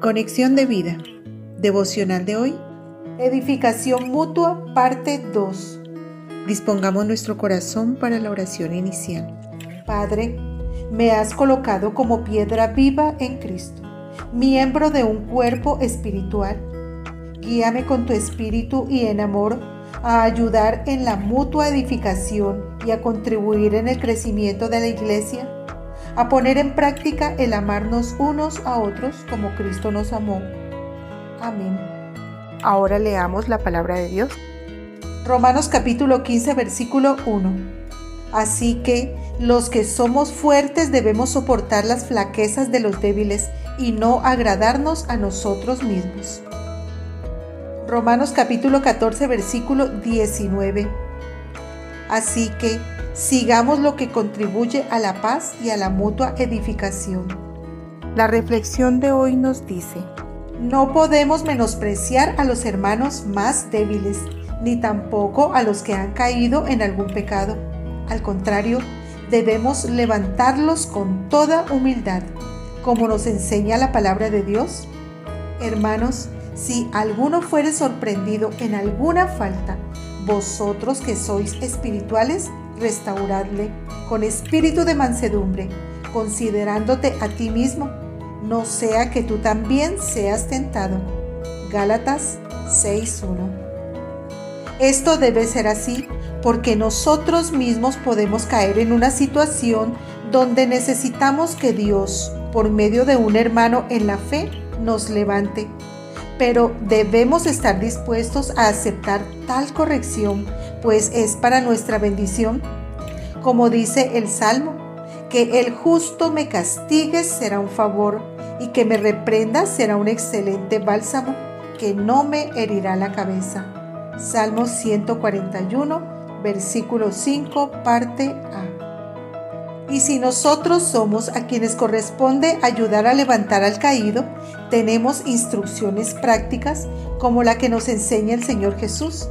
Conexión de vida. Devocional de hoy. Edificación mutua, parte 2. Dispongamos nuestro corazón para la oración inicial. Padre, me has colocado como piedra viva en Cristo, miembro de un cuerpo espiritual. Guíame con tu espíritu y en amor a ayudar en la mutua edificación y a contribuir en el crecimiento de la iglesia a poner en práctica el amarnos unos a otros como Cristo nos amó. Amén. Ahora leamos la palabra de Dios. Romanos capítulo 15 versículo 1. Así que los que somos fuertes debemos soportar las flaquezas de los débiles y no agradarnos a nosotros mismos. Romanos capítulo 14 versículo 19. Así que Sigamos lo que contribuye a la paz y a la mutua edificación. La reflexión de hoy nos dice, no podemos menospreciar a los hermanos más débiles, ni tampoco a los que han caído en algún pecado. Al contrario, debemos levantarlos con toda humildad, como nos enseña la palabra de Dios. Hermanos, si alguno fuere sorprendido en alguna falta, vosotros que sois espirituales, restauradle con espíritu de mansedumbre, considerándote a ti mismo, no sea que tú también seas tentado. Gálatas 6.1 Esto debe ser así porque nosotros mismos podemos caer en una situación donde necesitamos que Dios, por medio de un hermano en la fe, nos levante. Pero debemos estar dispuestos a aceptar tal corrección pues es para nuestra bendición. Como dice el Salmo, que el justo me castigue será un favor y que me reprenda será un excelente bálsamo que no me herirá la cabeza. Salmo 141, versículo 5, parte A. Y si nosotros somos a quienes corresponde ayudar a levantar al caído, tenemos instrucciones prácticas como la que nos enseña el Señor Jesús.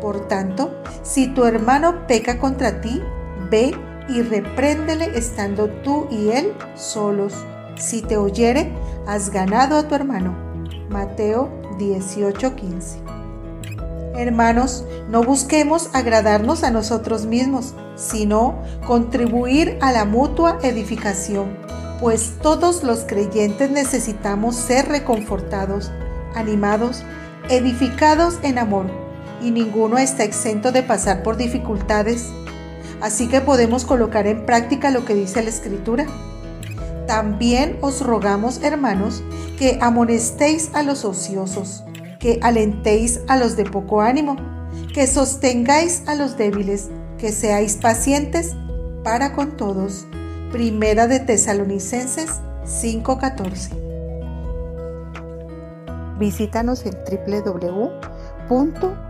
Por tanto, si tu hermano peca contra ti, ve y repréndele estando tú y él solos. Si te oyere, has ganado a tu hermano. Mateo 18:15. Hermanos, no busquemos agradarnos a nosotros mismos, sino contribuir a la mutua edificación, pues todos los creyentes necesitamos ser reconfortados, animados, edificados en amor y ninguno está exento de pasar por dificultades. Así que podemos colocar en práctica lo que dice la Escritura. También os rogamos, hermanos, que amonestéis a los ociosos, que alentéis a los de poco ánimo, que sostengáis a los débiles, que seáis pacientes para con todos. Primera de Tesalonicenses 5:14. Visítanos en www